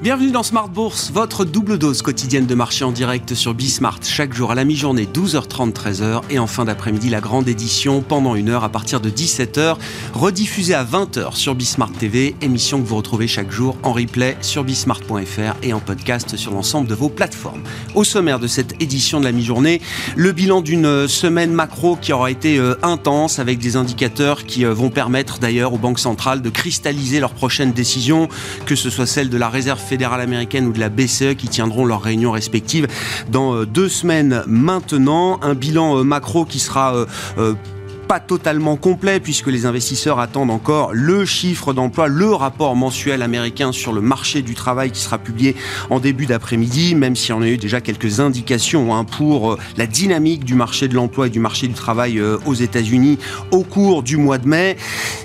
Bienvenue dans Smart Bourse, votre double dose quotidienne de marché en direct sur Bismart. Chaque jour à la mi-journée, 12h30, 13h. Et en fin d'après-midi, la grande édition pendant une heure à partir de 17h. Rediffusée à 20h sur Bismart TV. Émission que vous retrouvez chaque jour en replay sur bismart.fr et en podcast sur l'ensemble de vos plateformes. Au sommaire de cette édition de la mi-journée, le bilan d'une semaine macro qui aura été euh, intense avec des indicateurs qui euh, vont permettre d'ailleurs aux banques centrales de cristalliser leurs prochaines décisions, que ce soit celle de la réserve fédérale américaine ou de la BCE qui tiendront leurs réunions respectives dans euh, deux semaines maintenant. Un bilan euh, macro qui sera euh, pas totalement complet puisque les investisseurs attendent encore le chiffre d'emploi, le rapport mensuel américain sur le marché du travail qui sera publié en début d'après-midi, même si on a eu déjà quelques indications hein, pour euh, la dynamique du marché de l'emploi et du marché du travail euh, aux États-Unis au cours du mois de mai.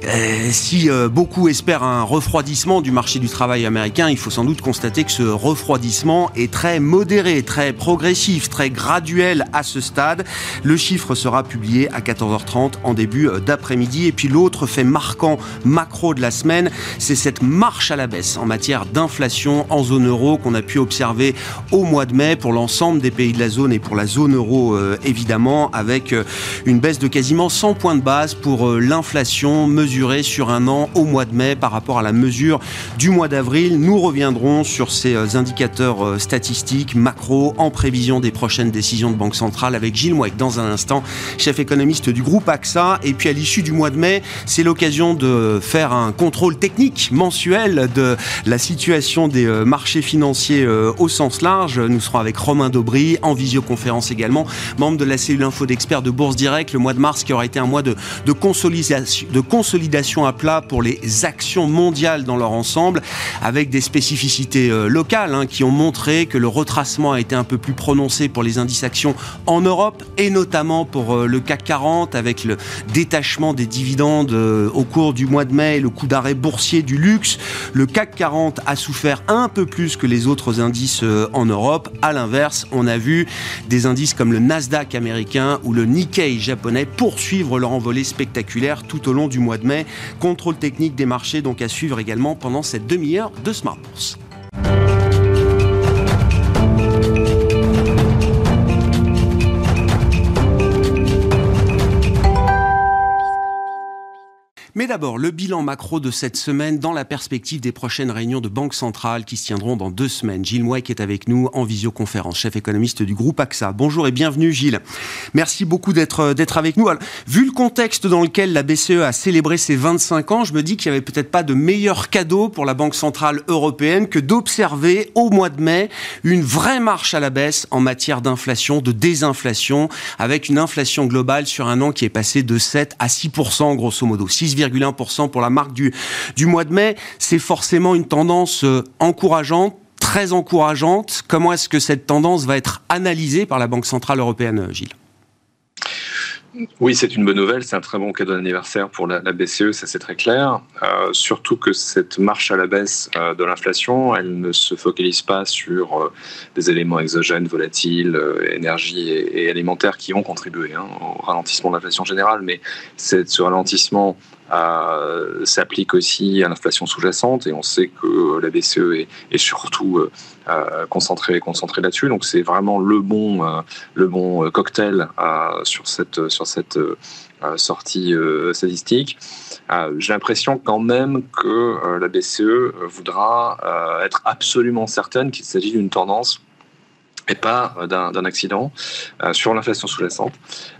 Euh, si beaucoup espèrent un refroidissement du marché du travail américain, il faut sans doute constater que ce refroidissement est très modéré, très progressif, très graduel à ce stade. Le chiffre sera publié à 14h30 en début euh, d'après-midi. Et puis l'autre fait marquant macro de la semaine, c'est cette marche à la baisse en matière d'inflation en zone euro qu'on a pu observer au mois de mai pour l'ensemble des pays de la zone et pour la zone euro euh, évidemment, avec euh, une baisse de quasiment 100 points de base pour l'inflation mesurée sur un an au mois de mai par rapport à la mesure du mois d'avril. Nous reviendrons sur ces indicateurs statistiques macro en prévision des prochaines décisions de Banque centrale avec Gilles Mouek dans un instant, chef économiste du groupe ça. Et puis à l'issue du mois de mai, c'est l'occasion de faire un contrôle technique mensuel de la situation des euh, marchés financiers euh, au sens large. Nous serons avec Romain Daubry en visioconférence également, membre de la cellule info d'experts de Bourse Direct. Le mois de mars qui aura été un mois de, consolidation à plat pour les actions mondiales dans leur ensemble, avec des spécificités euh, locales hein, qui ont montré que le retracement a été un peu plus prononcé pour les indices actions en Europe et notamment pour le CAC 40 avec le détachement des dividendes euh, au cours du mois de mai, le coup d'arrêt boursier du luxe. Le CAC 40 a souffert un peu plus que les autres indices euh, en Europe. À l'inverse, on a vu des indices comme le Nasdaq américain ou le Nikkei japonais poursuivre leur envolée spectaculaire tout au long du mois de mai. Contrôle technique des marchés donc à suivre également pendant cette demi-heure de Smart Bourse. Mais d'abord, le bilan macro de cette semaine dans la perspective des prochaines réunions de Banque centrale qui se tiendront dans deux semaines. Gilles Mouek est avec nous en visioconférence, chef économiste du groupe AXA. Bonjour et bienvenue Gilles. Merci beaucoup d'être euh, d'être avec nous. vu le contexte dans lequel la BCE a célébré ses 25 ans, je me dis qu'il n'y avait peut-être pas de meilleur cadeau pour la Banque centrale européenne que d'observer au mois de mai une vraie marche à la baisse en matière d'inflation, de désinflation, avec une inflation globale sur un an qui est passée de 7 à 6% grosso modo, 6, 1% pour la marque du, du mois de mai. C'est forcément une tendance euh, encourageante très encourageante. Comment est-ce que cette tendance va être analysée par la Banque Centrale Européenne, Gilles? Oui, c'est une bonne nouvelle, c'est un très bon cadeau d'anniversaire pour la, BCE, ça c'est très clair. Euh, surtout que cette marche à la baisse euh, de l'inflation, elle ne se focalise pas sur des éléments exogènes, volatiles, énergie et, alimentaires qui ont contribué hein, au ralentissement de l'inflation générale, mais ce ralentissement s'applique aussi à l'inflation sous-jacente et on sait que la BCE est, surtout euh, euh, concentrée concentrée là-dessus. Donc c'est vraiment le bon le bon cocktail sur cette sur cette sortie statistique. J'ai l'impression quand même que la BCE voudra être absolument certaine qu'il s'agit d'une tendance et pas euh, d'un accident euh, sur l'inflation sous-jacente,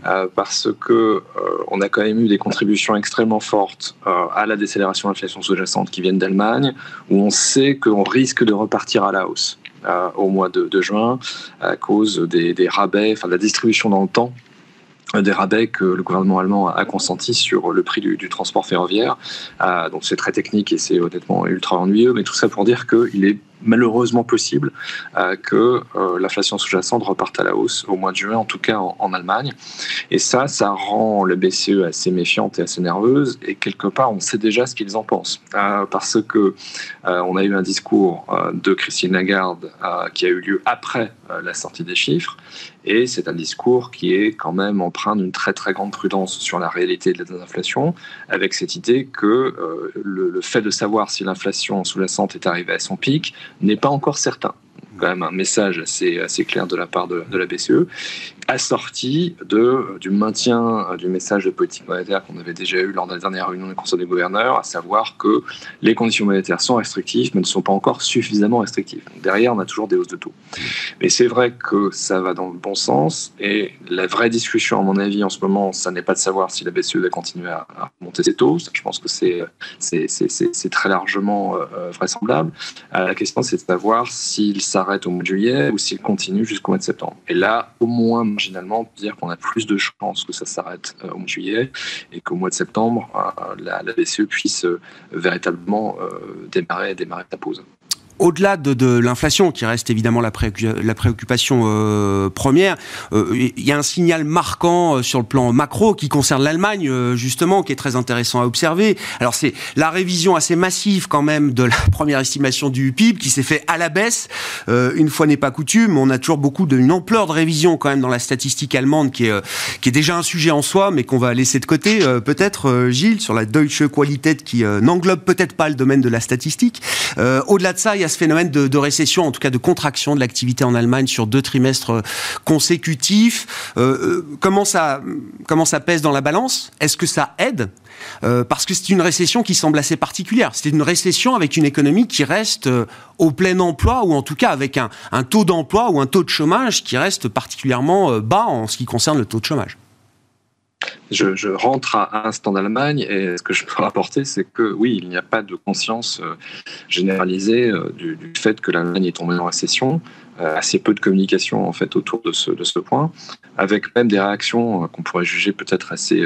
euh, parce que on a quand même eu des contributions extrêmement fortes à la décélération de l'inflation sous-jacente qui viennent d'Allemagne, où on sait qu'on risque de repartir à la hausse au mois de, juin à cause des, des rabais, enfin de la distribution dans le temps des rabais que le gouvernement allemand a consenti sur le prix du, transport ferroviaire. donc c'est très technique et c'est honnêtement ultra ennuyeux, mais tout ça pour dire qu'il est malheureusement possible euh, que euh, l'inflation sous-jacente reparte à la hausse au mois de juin, en tout cas en, Allemagne. Et ça, ça rend le BCE assez méfiante et assez nerveuse. Et quelque part, on sait déjà ce qu'ils en pensent, euh, parce que on a eu un discours de Christine Lagarde qui a eu lieu après la sortie des chiffres, et c'est un discours qui est quand même empreint d'une très très grande prudence sur la réalité de l'inflation, avec cette idée que le fait de savoir si l'inflation sous-jacente est arrivée à son pic n'est pas encore certain quand même un message assez, assez clair de la part de, de la BCE assorti de, du maintien du message de politique monétaire qu'on avait déjà eu lors de la dernière réunion du Conseil des gouverneurs, à savoir que les conditions monétaires sont restrictives, mais ne sont pas encore suffisamment restrictives. derrière, on a toujours des hausses de taux. Mais c'est vrai que ça va dans le bon sens, et la vraie discussion, à mon avis, en ce moment, ça n'est pas de savoir si la BCE va continuer à, monter ses taux, je pense que c'est, très largement euh, vraisemblable. Euh, la question, c'est de savoir s'il s'arrête au mois de juillet ou s'il continue jusqu'au mois de septembre. Et là, au moins, marginalement dire qu'on a plus de chances que ça s'arrête euh, au mois de juillet et qu'au mois de septembre, euh, la, la BCE puisse euh, véritablement démarrer, démarrer sa pause au-delà de, l'inflation, qui reste évidemment la, préoccupation euh, première, euh, il y a un signal marquant euh, sur le plan macro qui concerne l'Allemagne, justement, qui est très intéressant à observer. Alors c'est la révision assez massive quand même de la première estimation du PIB qui s'est fait à la baisse. une fois n'est pas coutume, on a toujours beaucoup d'une ampleur de révision quand même dans la statistique allemande qui est, qui est déjà un sujet en soi, mais qu'on va laisser de côté peut-être, Gilles, sur la Deutsche Qualität qui n'englobe peut-être pas le domaine de la statistique. au-delà de ça, il y a ce phénomène de, récession, en tout cas de contraction de l'activité en Allemagne sur deux trimestres euh, consécutifs. Euh, euh, comment, ça, comment ça pèse dans la balance? Est-ce que ça aide? Parce que c'est une récession qui semble assez particulière. C'est une récession avec une économie qui reste au plein emploi, ou en tout cas avec un, un taux d'emploi ou un taux de chômage qui reste particulièrement bas en ce qui concerne le taux de chômage je, rentre à instant d'Allemagne et ce que je peux rapporter, c'est que oui, il n'y a pas de conscience euh, généralisée euh, du, fait que l'Allemagne est tombée en récession. Euh, assez peu de communication en fait autour de ce, de ce point, avec même des réactions qu'on pourrait juger peut-être assez,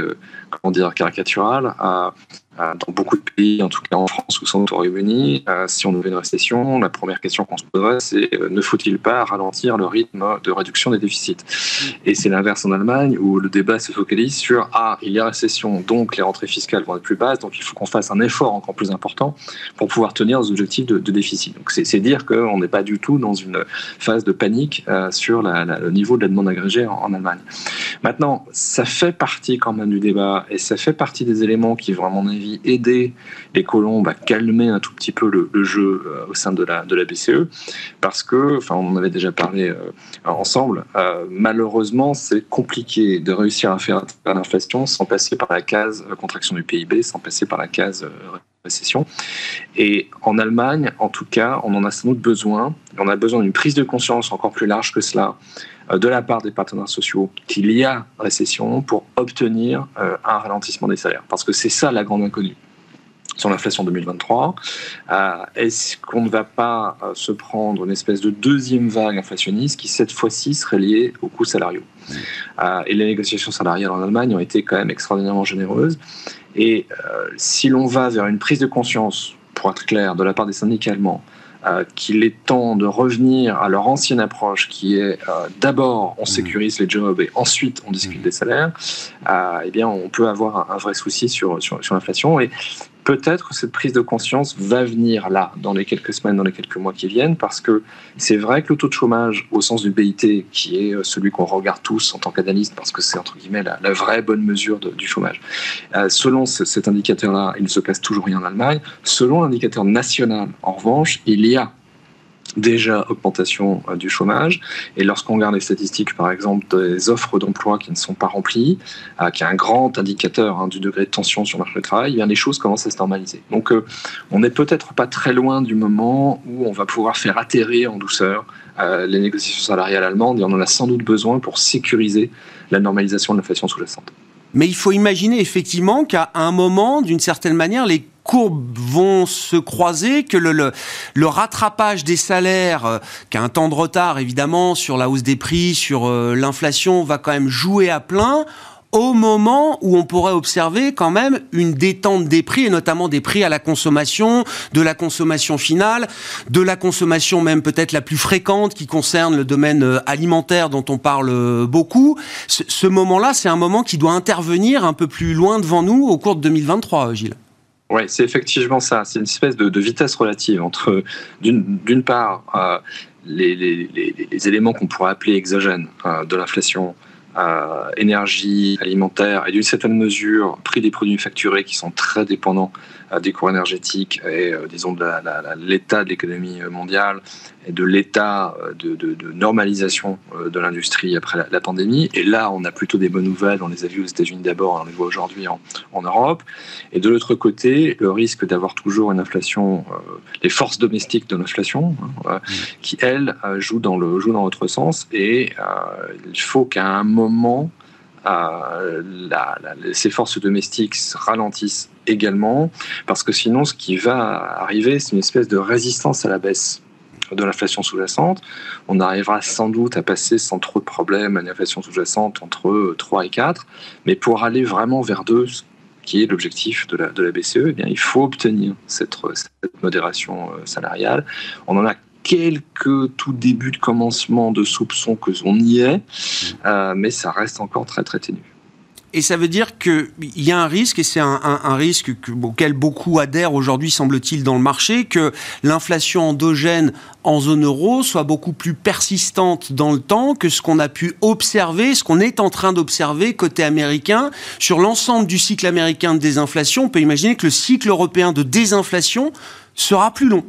comment dire, caricaturales à dans beaucoup de pays, en tout cas en France ou sans au Royaume-Uni, euh, si on avait une récession, la première question qu'on se poserait, c'est euh, ne faut-il pas ralentir le rythme de réduction des déficits? Et c'est l'inverse en Allemagne, où le débat se focalise sur ah, il y a récession, donc les rentrées fiscales vont être plus basses, donc il faut qu'on fasse un effort encore plus important pour pouvoir tenir les objectifs de, déficit. Donc c'est dire qu'on n'est pas du tout dans une phase de panique sur le niveau de la demande agrégée en Allemagne. Maintenant, ça fait partie quand même du débat et ça fait partie des éléments qui vont, à mon avis, aider les colombes à calmer un tout petit peu le, jeu euh, au sein de la, de la BCE, parce que, enfin, on en avait déjà parlé euh, ensemble, euh, malheureusement, c'est compliqué de réussir à faire l'inflation sans passer par la case contraction du PIB, sans passer par la case récession. Et en Allemagne, en tout cas, on en a sans doute besoin. On a besoin d'une prise de conscience encore plus large que cela de la part des partenaires sociaux qu'il y a récession pour obtenir un ralentissement des salaires. Parce que c'est ça la grande inconnue sur l'inflation 2023. Euh, est-ce qu'on ne va pas euh, se prendre une espèce de deuxième vague inflationniste qui, cette fois-ci, serait liée aux coûts salariaux? Euh, Et les négociations salariales en Allemagne ont été quand même extraordinairement généreuses. Et si l'on va vers une prise de conscience, pour être clair, de la part des syndicats allemands, qu'il est temps de revenir à leur ancienne approche qui est d'abord on sécurise les jobs et ensuite on discute des salaires, eh bien on peut avoir un, vrai souci sur, sur, sur l'inflation. Et peut-être que cette prise de conscience va venir là, dans les quelques semaines, dans les quelques mois qui viennent, parce que c'est vrai que le taux de chômage, au sens du BIT, qui est euh, celui qu'on regarde tous en tant qu'analyste, parce que c'est entre guillemets la, vraie bonne mesure du chômage, euh, selon cet indicateur-là, il ne se passe toujours rien en Allemagne. Selon l'indicateur national, en revanche, il y a déjà augmentation euh, du chômage. Et lorsqu'on regarde les statistiques, par exemple, des offres d'emploi qui ne sont pas remplies, euh, qui est un grand indicateur hein, du degré de tension sur le marché du travail, eh bien les choses commencent à se normaliser. Donc euh, on n'est peut-être pas très loin du moment où on va pouvoir faire atterrir en douceur les négociations salariales allemandes et on en a sans doute besoin pour sécuriser la normalisation de l'inflation sous-jacente. Mais il faut imaginer effectivement qu'à un moment, d'une certaine manière, les courbes vont se croiser, que le, le, rattrapage des salaires, euh, qui a un temps de retard évidemment sur la hausse des prix, sur euh, l'inflation, va quand même jouer à plein au moment où on pourrait observer quand même une détente des prix, et notamment des prix à la consommation, de la consommation finale, de la consommation même peut-être la plus fréquente qui concerne le domaine euh, alimentaire dont on parle beaucoup. Ce, moment-là, c'est un moment qui doit intervenir un peu plus loin devant nous au cours de 2023, Gilles. Oui, c'est effectivement ça. C'est une espèce de, vitesse relative entre, d'une part, euh, les, éléments qu'on pourrait appeler exogènes euh, de l'inflation, énergie, alimentaire et d'une certaine mesure prix des produits facturés qui sont très dépendants des cours énergétiques et disons de l'état de l'économie mondiale et de l'état de, normalisation de l'industrie après la, pandémie. Et là, on a plutôt des bonnes nouvelles. On les a vues aux États-Unis d'abord, on les voit aujourd'hui en, en, Europe. Et de l'autre côté, le risque d'avoir toujours une inflation, les forces domestiques de l'inflation, hein, qui elles jouent dans le jouent dans l'autre sens. Et il faut qu'à un moment euh, ces forces domestiques ralentissent également, parce que sinon, ce qui va arriver, c'est une espèce de résistance à la baisse de l'inflation sous-jacente. On arrivera sans doute à passer sans trop de problèmes à une inflation sous-jacente entre 3 et 4, mais pour aller vraiment vers 2, qui est l'objectif de la, BCE, eh bien, il faut obtenir cette, cette modération euh, salariale. On en a quelques tout début de commencement de soupçons que on y est, euh, mais ça reste encore très très ténu. Et ça veut dire qu'il y a un risque, et c'est un, risque auquel beaucoup adhèrent aujourd'hui, semble-t-il, dans le marché, que l'inflation endogène en zone euro soit beaucoup plus persistante dans le temps que ce qu'on a pu observer, ce qu'on est en train d'observer côté américain. Sur l'ensemble du cycle américain de désinflation, on peut imaginer que le cycle européen de désinflation sera plus long.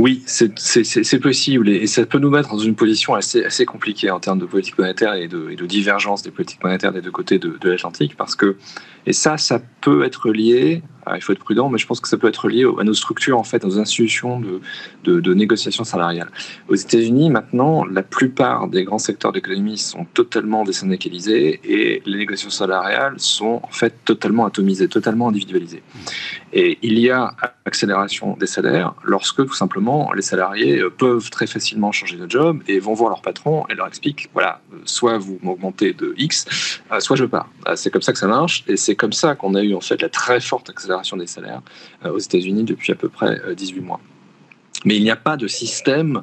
Oui, c'est possible et ça peut nous mettre dans une position assez, compliquée en termes de politique monétaire et de, divergence des politiques monétaires des deux côtés de, de l'Atlantique parce que, et ça, ça peut être lié il faut être prudent, mais je pense que ça peut être lié à nos structures, en fait, à nos institutions de, de, négociation salariale. Aux États-Unis, maintenant, la plupart des grands secteurs d'économie sont totalement désyndicalisés et les négociations salariales sont en fait totalement atomisées, totalement individualisées. Et il y a accélération des salaires lorsque tout simplement les salariés peuvent très facilement changer de job et vont voir leur patron et leur expliquent voilà, soit vous m'augmentez de X, euh, soit je pars. Euh, c'est comme ça que ça marche et c'est comme ça qu'on a eu en fait la très forte accélération des salaires euh, aux États-Unis depuis à peu près 18 euh, mois. Mais il n'y a pas de système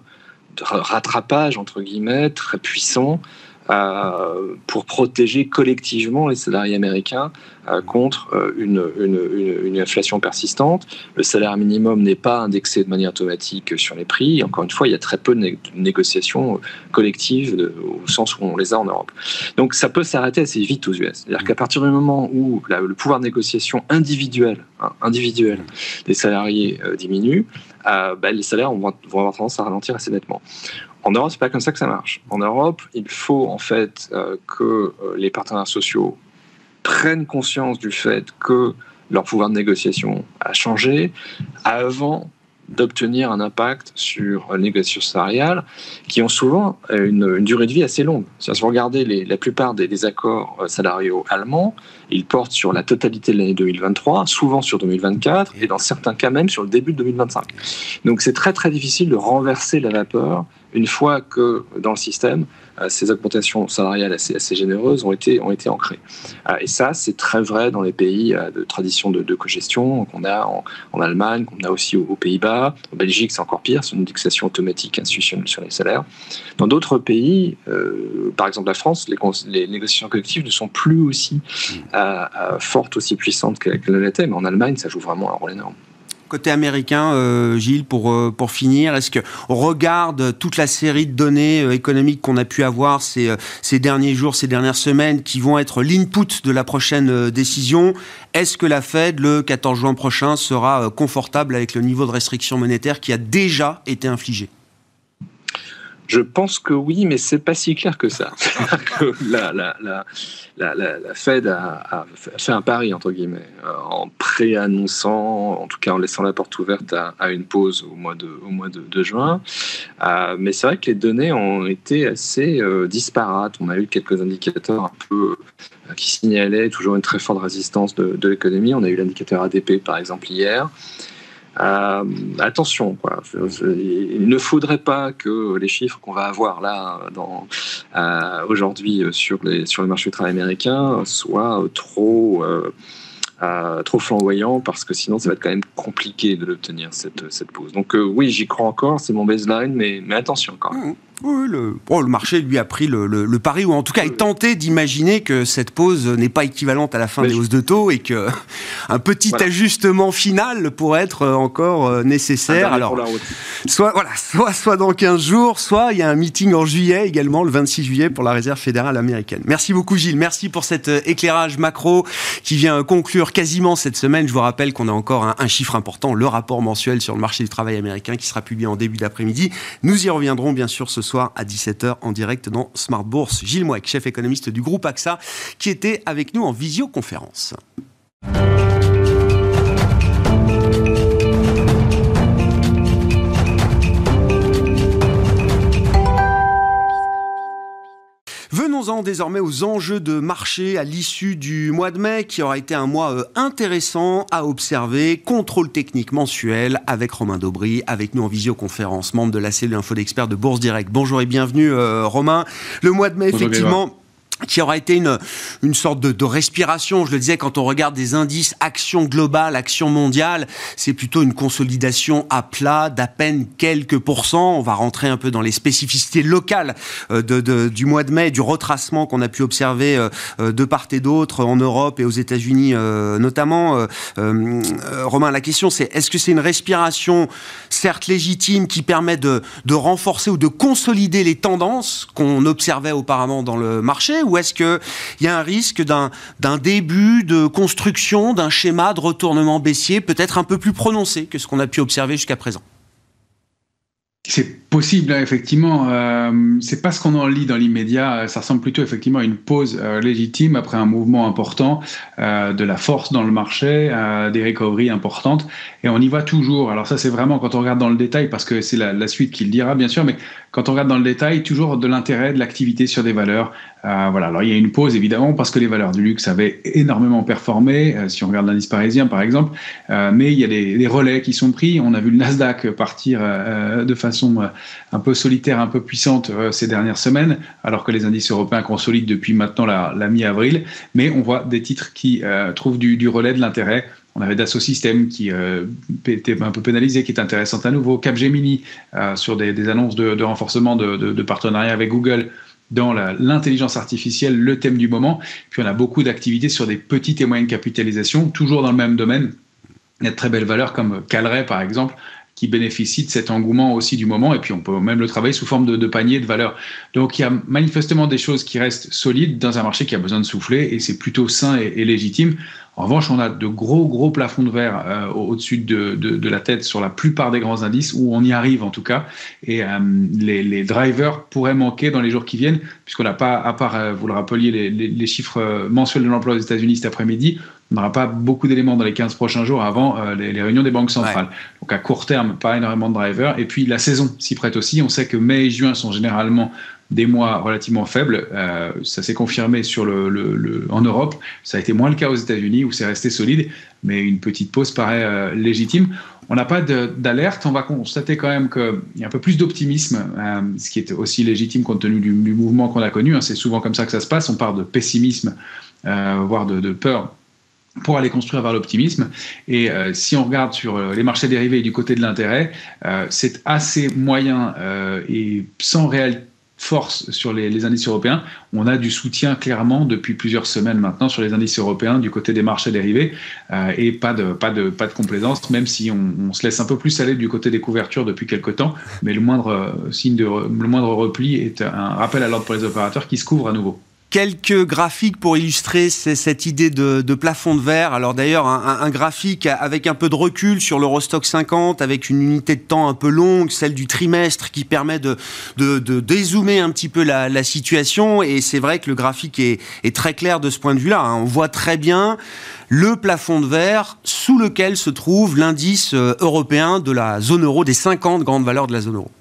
de rattrapage, entre guillemets, très puissant euh, pour protéger collectivement les salariés américains euh, contre euh, une, inflation persistante. Le salaire minimum n'est pas indexé de manière automatique sur les prix. Encore une fois, il y a très peu de négociations collectives au sens où on les a en Europe. Donc ça peut s'arrêter assez vite aux US. C'est-à-dire qu'à partir du moment où le pouvoir de négociation individuel, hein, individuel des salariés diminue, ben, les salaires vont avoir tendance à ralentir assez nettement. En Europe, c'est pas comme ça que ça marche. En Europe, il faut en fait euh, que euh, les partenaires sociaux prennent conscience du fait que leur pouvoir de négociation a changé avant d'obtenir un impact sur les négociations salariales qui ont souvent une, durée de vie assez longue. Si vous regardez la plupart des, accords euh, salariaux allemands, ils portent sur la totalité de l'année 2023, souvent sur 2024 et dans certains cas même sur le début de 2025. Donc c'est très très difficile de renverser la vapeur une fois que dans le système, euh, ces augmentations salariales assez, assez généreuses ont été, ont été ancrées. Euh, et ça, c'est très vrai dans les pays euh, de tradition de, de cogestion qu'on a en, en Allemagne, qu'on a aussi aux, Pays-Bas. En Belgique, c'est encore pire, c'est une indexation automatique institutionnelle sur les salaires. Dans d'autres pays, par exemple la France, les, les, négociations collectives ne sont plus aussi fortes, aussi puissantes qu'elles l'étaient, mais en Allemagne, ça joue vraiment un rôle énorme. Côté américain, euh, Gilles, pour, euh, pour finir, est-ce qu'on regarde toute la série de données euh, économiques qu'on a pu avoir ces, ces derniers jours, ces dernières semaines, qui vont être l'input de la prochaine décision? Est-ce que la Fed, le 14 juin prochain, sera confortable avec le niveau de restriction monétaire qui a déjà été infligé? Je pense que oui, mais c'est pas si clair que ça. la, Fed a, fait un pari, entre guillemets, euh, en préannonçant, en tout cas en laissant la porte ouverte à, une pause au mois de, au mois de, juin. Euh, mais c'est vrai que les données ont été assez euh, disparates. On a eu quelques indicateurs un peu qui signalaient toujours une très forte résistance de, de l'économie. On a eu l'indicateur ADP, par exemple, hier. Euh, attention, il ne faudrait pas que les chiffres qu'on va avoir là euh, aujourd'hui sur, les, sur le marché du travail américain soient trop, euh, flamboyants parce que sinon ça va être quand même compliqué de l'obtenir cette, pause. Donc oui, j'y crois encore, c'est mon baseline, mais, mais attention quand même. Mmh. Oui, le, le marché lui a pris le, pari, ou en tout cas est tenté d'imaginer que cette pause n'est pas équivalente à la fin des hausses de taux et que un petit ajustement final pourrait être encore euh, nécessaire. Alors, soit, voilà, soit, soit dans 15 jours, soit il y a un meeting en juillet également, le 26 juillet, pour la Réserve fédérale américaine. Merci beaucoup Gilles, merci pour cet euh, éclairage macro qui vient conclure quasiment cette semaine. Je vous rappelle qu'on a encore un, un chiffre important, le rapport mensuel sur le marché du travail américain qui sera publié en début d'après-midi. Nous y reviendrons bien sûr ce soir à 17h en direct dans Smart Bourse. Gilles Mouek, chef économiste du groupe AXA, qui était avec nous en visioconférence. Venons-en désormais aux enjeux de marché à l'issue du mois de mai, qui aura été un mois euh, intéressant à observer. Contrôle technique mensuel avec Romain Daubry, avec nous en visioconférence, membre de la cellule info d'experts de Bourse Direct. Bonjour et bienvenue euh, Romain. Le mois de mai, effectivement qui aura été une, une sorte de, de, respiration. Je le disais, quand on regarde des indices action globale, action mondiale, c'est plutôt une consolidation à plat d'à peine quelques pourcents. On va rentrer un peu dans les spécificités locales euh, de, de, du mois de mai, du retracement qu'on a pu observer euh, euh, de part et d'autre en Europe et aux États-Unis notamment. Romain, la question c'est est-ce que c'est une respiration certes légitime qui permet de, de renforcer ou de consolider les tendances qu'on observait auparavant dans le marché ou est-ce qu'il y a un risque d'un début de construction d'un schéma de retournement baissier peut-être un peu plus prononcé que ce qu'on a pu observer jusqu'à présent? Possible, hein, effectivement. Euh, c'est pas ce qu'on en lit dans l'immédiat. Ça ressemble plutôt effectivement à une pause euh, légitime après un mouvement important, euh, de la force dans le marché, euh, des recoveries importantes. Et on y va toujours. Alors ça, c'est vraiment quand on regarde dans le détail, parce que c'est la, la, suite qui le dira, bien sûr. Mais quand on regarde dans le détail, toujours de l'intérêt, de l'activité sur des valeurs. Euh, voilà. Alors il y a une pause évidemment parce que les valeurs du luxe avaient énormément performé. si on regarde l'indice parisien, par exemple, mais il y a des, des, relais qui sont pris. On a vu le Nasdaq partir de façon un peu solitaire, un peu puissante euh, ces dernières semaines, alors que les indices européens consolident depuis maintenant la, mi-avril. Mais on voit des titres qui euh, trouvent du, relais, de l'intérêt. On avait Dassault Systèmes qui euh, était un peu pénalisé, qui est intéressant à nouveau. Capgemini sur des, annonces de, renforcement de, de, partenariat avec Google dans l'intelligence artificielle, le thème du moment. Puis on a beaucoup d'activités sur des petites et moyennes capitalisations, toujours dans le même domaine. Il y a de très belles valeurs comme Calray, par exemple, qui bénéficie de cet engouement aussi du moment. Et puis, on peut même le travailler sous forme de, de panier de valeur. Donc, il y a manifestement des choses qui restent solides dans un marché qui a besoin de souffler et c'est plutôt sain et, légitime. En revanche, on a de gros, gros plafonds de verre euh, au-dessus de, de, la tête sur la plupart des grands indices, où on y arrive en tout cas. Et euh, les, les, drivers pourraient manquer dans les jours qui viennent, puisqu'on n'a pas, à part, euh, vous le rappeliez, les, les chiffres mensuels de l'emploi aux États-Unis cet après-midi, on n'aura pas beaucoup d'éléments dans les 15 prochains jours avant euh, les, les, réunions des banques centrales. Ouais. Donc à court terme, pas énormément de drivers. Et puis la saison s'y prête aussi. On sait que mai et juin sont généralement des mois relativement faibles. Euh, ça s'est confirmé sur le, le, le, en Europe. Ça a été moins le cas aux États-Unis où c'est resté solide, mais une petite pause paraît euh, légitime. On n'a pas d'alerte. On va constater quand même qu'il y a un peu plus d'optimisme, euh, ce qui est aussi légitime compte tenu du, du mouvement qu'on a connu. Hein. C'est souvent comme ça que ça se passe. On part de pessimisme, voire de, de peur pour aller construire vers l'optimisme. Et euh, si on regarde sur les marchés dérivés du côté de l'intérêt, euh, c'est assez moyen euh, et sans réel force sur les, indices européens. On a du soutien clairement depuis plusieurs semaines maintenant sur les indices européens du côté des marchés dérivés euh, et pas de, pas, de, pas de complaisance, même si on, on, se laisse un peu plus aller du côté des couvertures depuis quelques temps. Mais le moindre euh, signe de le moindre repli est un rappel à l'ordre pour les opérateurs qui se couvrent à nouveau quelques graphiques pour illustrer cette idée de, plafond de verre. Alors d'ailleurs, un, graphique avec un peu de recul sur l'Eurostock 50, avec une unité de temps un peu longue, celle du trimestre, qui permet de, dézoomer un petit peu la, situation. Et c'est vrai que le graphique est, est, très clair de ce point de vue-là. Hein. On voit très bien le plafond de verre sous lequel se trouve l'indice euh, européen de la zone euro, des 50 grandes valeurs de la zone euro.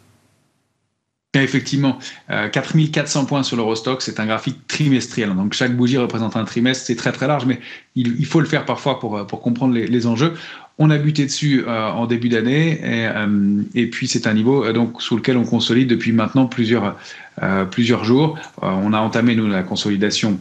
Effectivement, euh, 4400 points sur l'Eurostock, c'est un graphique trimestriel. Donc chaque bougie représente un trimestre, c'est très très large, mais il, faut le faire parfois pour, pour comprendre les, enjeux. On a buté dessus euh, en début d'année et, euh, puis c'est un niveau euh, donc sous lequel on consolide depuis maintenant plusieurs, euh, jours. Euh, on a entamé nous la consolidation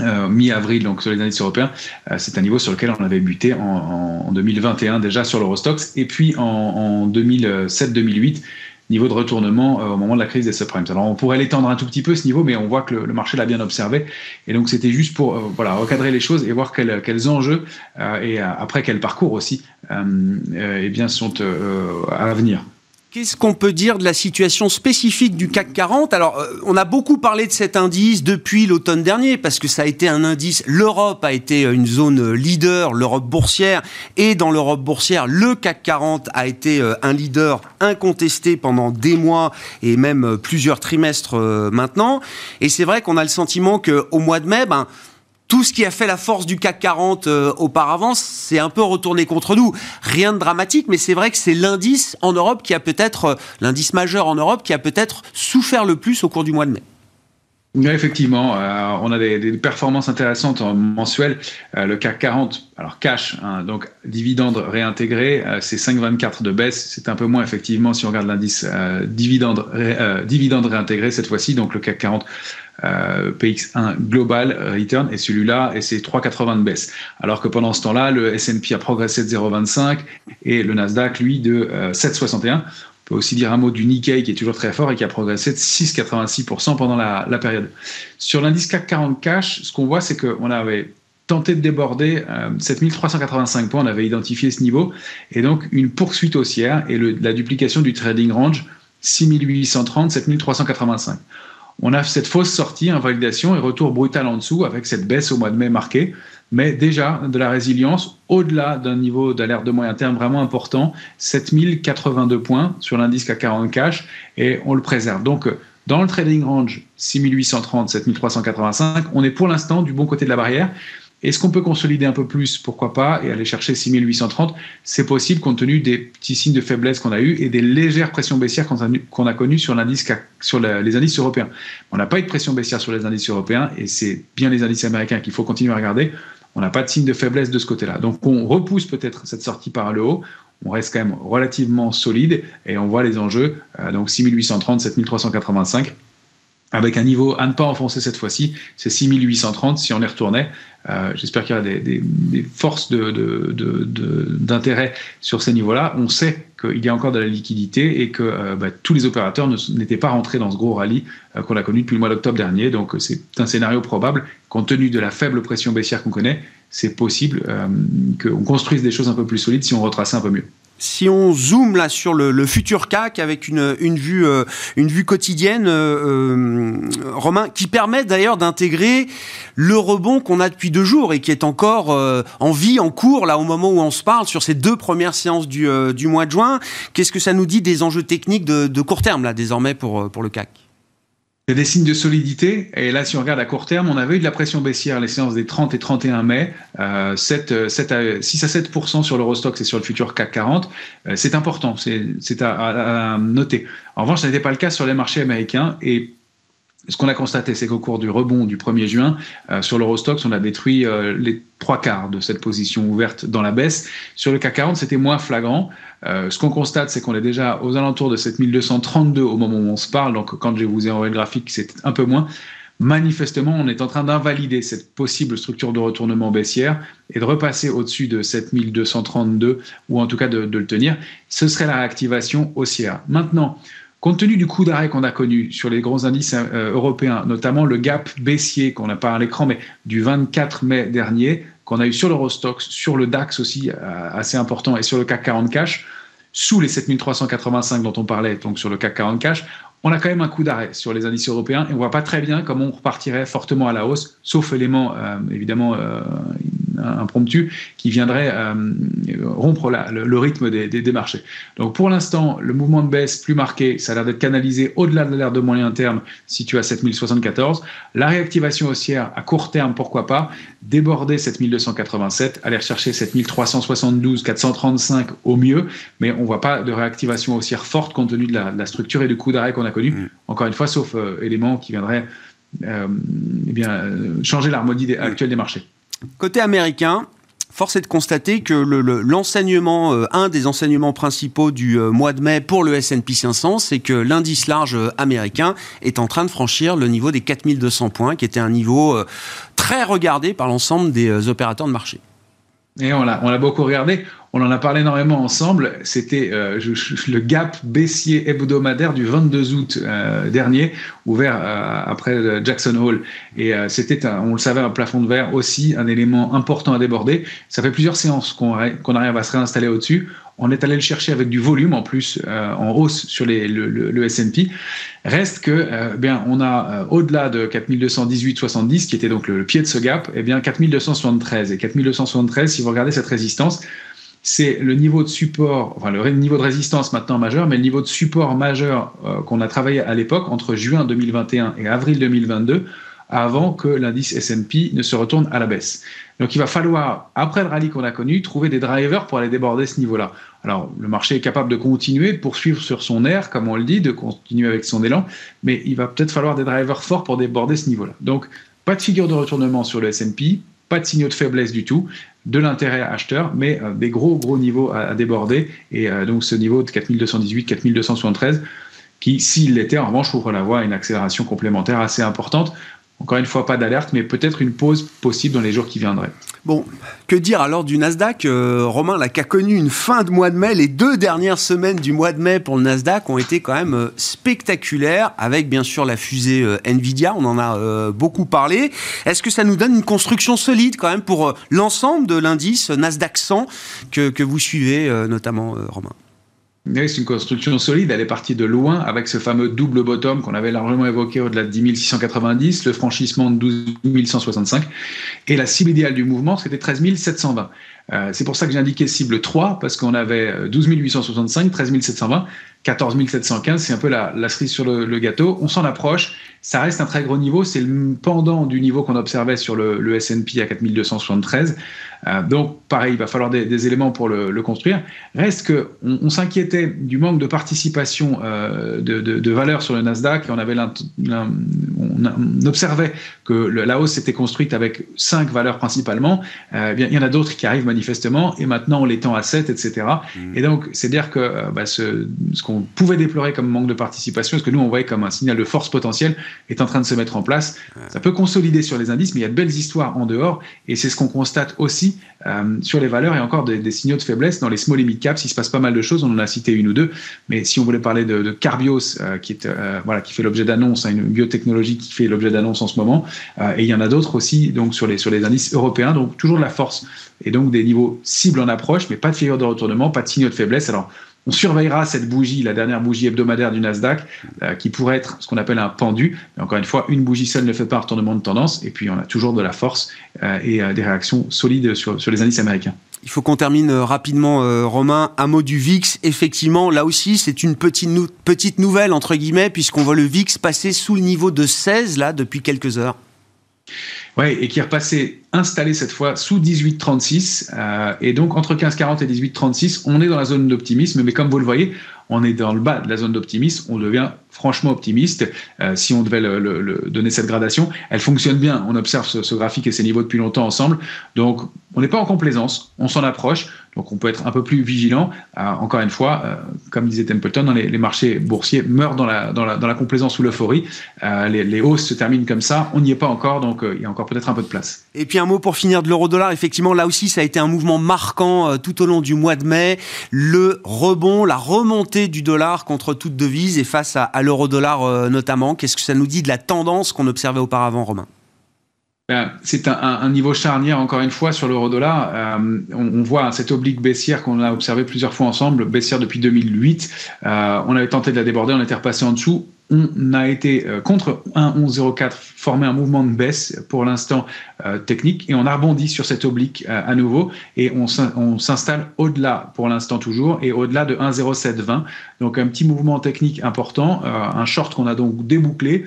euh, mi-avril, donc sur les indices européens, euh, c'est un niveau sur lequel on avait buté en, en, en 2021 déjà sur l'Eurostox, et puis en 2007-2008, niveau de retournement au moment de la crise des subprimes. Alors on pourrait l'étendre un tout petit peu ce niveau, mais on voit que le, marché l'a bien observé. Et donc c'était juste pour voilà, recadrer les choses et voir quels, quels enjeux et après quel parcours aussi eh bien, sont à venir. Qu'est-ce qu'on peut dire de la situation spécifique du CAC 40 Alors, euh, on a beaucoup parlé de cet indice depuis l'automne dernier, parce que ça a été un indice. L'Europe a été une zone leader, l'Europe boursière, et dans l'Europe boursière, le CAC 40 a été euh, un leader incontesté pendant des mois et même euh, plusieurs trimestres maintenant. Et c'est vrai qu'on a le sentiment qu'au mois de mai, ben, tout ce qui a fait la force du CAC 40 euh, auparavant, c'est un peu retourné contre nous. Rien de dramatique, mais c'est vrai que c'est l'indice en Europe qui a peut-être, euh, l'indice majeur en Europe qui a peut-être souffert le plus au cours du mois de mai. Effectivement, euh, on a des, performances intéressantes en mensuel. le CAC 40, alors cash, hein, donc dividende réintégré, c'est 5,24 de baisse. C'est un peu moins effectivement si on regarde l'indice dividende, dividende réintégré cette fois-ci. Donc le CAC 40 euh, PX1 Global Return et celui-là, et c'est 3,80 de baisse. Alors que pendant ce temps-là, le S&P a progressé de 0,25 et le Nasdaq, lui, de 7,61. Euh, On peut aussi dire un mot du Nikkei qui est toujours très fort et qui a progressé de 6,86% pendant la, période. Sur l'indice CAC 40 cash, ce qu'on voit, c'est qu'on avait tenté de déborder 7385 euh, points, on avait identifié ce niveau, et donc une poursuite haussière et la duplication du trading range 6830, 7385 on a cette fausse sortie, invalidation et retour brutal en dessous avec cette baisse au mois de mai marquée. Mais déjà de la résilience au-delà d'un niveau d'alerte de moyen terme vraiment important, 7082 points sur l'indice CAC 40 cash et on le préserve. Donc dans le trading range 6830, 7385, on est pour l'instant du bon côté de la barrière. Est-ce qu'on peut consolider un peu plus Pourquoi pas Et aller chercher 6830 C'est possible compte tenu des petits signes de faiblesse qu'on a eu et des légères pressions baissières qu'on a, connues sur, sur les indices européens. On n'a pas eu de pression baissière sur les indices européens et c'est bien les indices américains qu'il faut continuer à regarder. On n'a pas de signe de faiblesse de ce côté-là. Donc on repousse peut-être cette sortie par le haut. On reste quand même relativement solide et on voit les enjeux. Euh, donc 6830, 7385 avec un niveau à ne pas enfoncer cette fois-ci, c'est 6830 si on y retournait. Euh, j'espère qu'il y aura des, forces d'intérêt sur ces niveaux-là. On sait qu'il y a encore de la liquidité et que euh, bah, tous les opérateurs n'étaient pas rentrés dans ce gros rallye euh, qu'on a connu depuis le mois d'octobre dernier. Donc c'est un scénario probable. Compte tenu de la faible pression baissière qu'on connaît, c'est possible qu'on construise des choses un peu plus solides si on retraçait un peu mieux si on zoome là sur le, futur CAC avec une, une, vue, euh, une vue quotidienne, euh, euh, Romain, qui permet d'ailleurs d'intégrer le rebond qu'on a depuis deux jours et qui est encore en vie, en cours, là au moment où on se parle, sur ces deux premières séances du, du mois de juin. Qu'est-ce que ça nous dit des enjeux techniques de, de court terme, là, désormais, pour, pour le CAC? Il y a des signes de solidité. Et là, si on regarde à court terme, on avait eu de la pression baissière les séances des 30 et 31 mai, euh, 7, 7 à, 6 à 7 sur l'Eurostox et sur le futur CAC 40. Euh, c'est important, c'est à, à, noter. En revanche, ce n'était pas le cas sur les marchés américains. Et ce qu'on a constaté, c'est qu'au cours du rebond du 1er juin, euh, sur l'Eurostox, on a détruit euh, les trois quarts de cette position ouverte dans la baisse. Sur le CAC 40, c'était moins flagrant. Euh, ce qu'on constate, c'est qu'on est déjà aux alentours de 7232 au moment où on se parle. Donc, quand je vous ai envoyé le graphique, c'est un peu moins. Manifestement, on est en train d'invalider cette possible structure de retournement baissière et de repasser au-dessus de 7232 ou en tout cas de, de le tenir. Ce serait la réactivation haussière. Maintenant, Compte tenu du coup d'arrêt qu'on a connu sur les gros indices euh, européens, notamment le gap baissier qu'on n'a pas à l'écran, mais du 24 mai dernier, qu'on a eu sur l'Eurostox, sur le DAX aussi, euh, assez important, et sur le CAC 40 cash, sous les 7385 dont on parlait, donc sur le CAC 40 cash, on a quand même un coup d'arrêt sur les indices européens et on voit pas très bien comment on repartirait fortement à la hausse, sauf élément euh, évidemment impromptu qui viendrait euh, rompre le, rythme des, marchés. Donc pour l'instant, le mouvement de baisse plus marqué, ça a l'air d'être canalisé au-delà de l'air de moyen terme situé à 7074. La réactivation haussière à court terme, pourquoi pas, déborder 7287, aller chercher 7372, 435 au mieux, mais on ne voit pas de réactivation haussière forte compte tenu de la, structure et du coup d'arrêt qu'on a connu. Mm. Encore une fois, sauf euh, éléments qui viendraient euh, eh bien, changer l'harmonie actuelle des marchés. Côté américain, force est de constater que l'enseignement, euh, un des enseignements principaux du euh, mois de mai pour le S&P 500, c'est que l'indice large euh, américain est en train de franchir le niveau des 4200 points, qui était un niveau très regardé par l'ensemble des opérateurs de marché. Et on l'a, on l'a beaucoup regardé. On en a parlé énormément ensemble. C'était euh, le gap baissier hebdomadaire du 22 août euh, dernier, ouvert euh, après Jackson Hole. Et c'était, on le savait, un plafond de verre aussi, un élément important à déborder. Ça fait plusieurs séances qu'on, qu'on arrive à se réinstaller au-dessus. On est allé le chercher avec du volume en plus, en hausse sur les, le, le, S&P. Reste que, bien, on a au-delà de 4218,70, qui était donc le, pied de ce gap, et eh bien 4273. Et 4273, si vous regardez cette résistance, c'est le niveau de support, enfin le niveau de résistance maintenant majeur, mais le niveau de support majeur euh, qu'on a travaillé à l'époque entre juin 2021 et avril 2022, avant que l'indice S&P ne se retourne à la baisse. Donc il va falloir, après le rallye qu'on a connu, trouver des drivers pour aller déborder ce niveau-là. Alors le marché est capable de continuer, de poursuivre sur son air, comme on le dit, de continuer avec son élan, mais il va peut-être falloir des drivers forts pour déborder ce niveau-là. Donc pas de figure de retournement sur le S&P, pas de signaux de faiblesse du tout, de l'intérêt acheteur, mais euh, des gros, gros niveaux à, déborder. Et euh, donc ce niveau de 4218, 4273, qui, s'il l'était, en revanche, ouvre la voie à une accélération complémentaire assez importante. Encore une fois, pas d'alerte, mais peut-être une pause possible dans les jours qui viendraient. Bon, que dire alors du Nasdaq euh, Romain, là, qui a connu une fin de mois de mai, les deux dernières semaines du mois de mai pour le Nasdaq ont été quand même euh, spectaculaires, avec bien sûr la fusée euh, Nvidia, on en a beaucoup parlé. Est-ce que ça nous donne une construction solide quand même pour l'ensemble de l'indice Nasdaq 100 que, que vous suivez notamment, Romain? C'est une construction solide, elle est partie de loin avec ce fameux double bottom qu'on avait largement évoqué au-delà de 10 690, le franchissement de 12 165 et la cible idéale du mouvement c'était 13 720. Euh, c'est pour ça que j'ai indiqué cible 3 parce qu'on avait 12 865, 13 720, 14 715, c'est un peu la, cerise sur le, gâteau. On s'en approche, ça reste un très gros niveau, c'est le pendant du niveau qu'on observait sur le, le S&P à 4273. Euh, donc, pareil, il va falloir des, éléments pour le, construire. Reste que on, s'inquiétait du manque de participation euh, de, de, valeur sur le Nasdaq et on, avait on, observait que la hausse s'était construite avec cinq valeurs principalement. Euh, bien, il y en a d'autres qui arrivent manifestement et maintenant on les tend à 7, etc. Mmh. Et donc, c'est dire que bah, ce, ce qu'on pouvait déplorer comme manque de participation, ce que nous on voyait comme un signal de force potentielle, est en train de se mettre en place. Ça peut consolider sur les indices, mais il y a de belles histoires en dehors et c'est ce qu'on constate aussi euh, sur les valeurs et encore des, signaux de faiblesse dans les small et mid caps. Il se passe pas mal de choses. On en a cité une ou deux. Mais si on voulait parler de, Carbios, euh, qui est euh, voilà, qui fait l'objet d'annonces, hein, une biotechnologie qui fait l'objet d'annonces en ce moment, et il y en a d'autres aussi donc sur les sur les indices européens. Donc toujours de la force et donc des niveaux cibles en approche, mais pas de figure de retournement, pas de signaux de faiblesse. Alors on surveillera cette bougie, la dernière bougie hebdomadaire du Nasdaq, euh, qui pourrait être ce qu'on appelle un pendu. Mais encore une fois, une bougie seule ne fait pas un retournement de tendance. Et puis, on a toujours de la force euh, et euh, des réactions solides sur, les indices américains. Il faut qu'on termine rapidement, Romain. Un mot du VIX. Effectivement, là aussi, c'est une petite, petite nouvelle, entre guillemets, puisqu'on voit le VIX passer sous le niveau de 16, là, depuis quelques heures. Oui, et qui est repassé installé cette fois sous 18,36. Euh, et donc, entre 15,40 et 18,36, on est dans la zone d'optimisme. Mais comme vous le voyez, on est dans le bas de la zone d'optimisme. On devient franchement optimiste euh, si on devait donner cette gradation. Elle fonctionne bien. On observe ce, graphique et ces niveaux depuis longtemps ensemble. Donc, on n'est pas en complaisance. On s'en approche. Donc, on peut être un peu plus vigilant. Euh, encore une fois, comme disait Templeton, les, les, marchés boursiers meurent dans la, dans la, dans la complaisance ou l'euphorie. Les, les, hausses se terminent comme ça. On n'y est pas encore. Donc, il y a encore peut-être un peu de place. Et puis, un mot pour finir de l'euro-dollar. Effectivement, là aussi, ça a été un mouvement marquant tout au long du mois de mai. Le rebond, la remontée du dollar contre toute devise et face à, l'euro-dollar euh, notamment. Qu'est-ce que ça nous dit de la tendance qu'on observait auparavant, Romain? Ben, c'est un, niveau charnière, encore une fois, sur l'euro-dollar. Euh, on, voit cette oblique baissière qu'on a observé plusieurs fois ensemble, baissière depuis 2008. Euh, on avait tenté de la déborder, on était repassé en dessous on a été euh, contre 1.1104 formé un mouvement de baisse pour l'instant euh, technique et on a rebondi sur cette oblique euh, à nouveau et on s'installe au-delà pour l'instant toujours et au-delà de 1.0720 donc un petit mouvement technique important un short qu'on a donc débouclé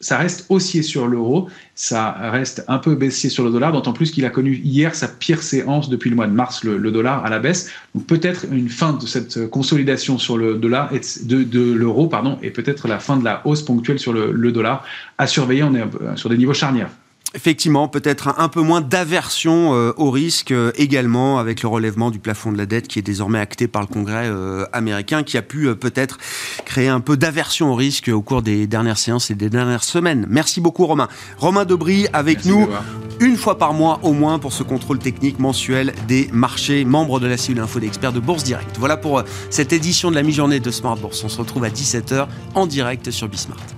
ça reste haussier sur l'euro, ça reste un peu baissier sur le dollar, d'autant plus qu'il a connu hier sa pire séance depuis le mois de mars, le, dollar à la baisse. Donc peut-être une fin de cette consolidation sur le dollar et de, l'euro, pardon, et peut-être la fin de la hausse ponctuelle sur le, le dollar à surveiller. On est sur des niveaux charnières. Effectivement, peut-être un, peu moins d'aversion euh, au risque euh, également avec le relèvement du plafond de la dette qui est désormais acté par le Congrès euh, américain, qui a pu peut-être créer un peu d'aversion au risque au cours des dernières séances et des dernières semaines. Merci beaucoup Romain. Romain Dobry avec nous une fois par mois au moins pour ce contrôle technique mensuel des marchés, membre de la cellule info d'experts de Bourse Direct. Voilà pour cette édition de la mi-journée de Smart Bourse. On se retrouve à 17h en direct sur Bismart.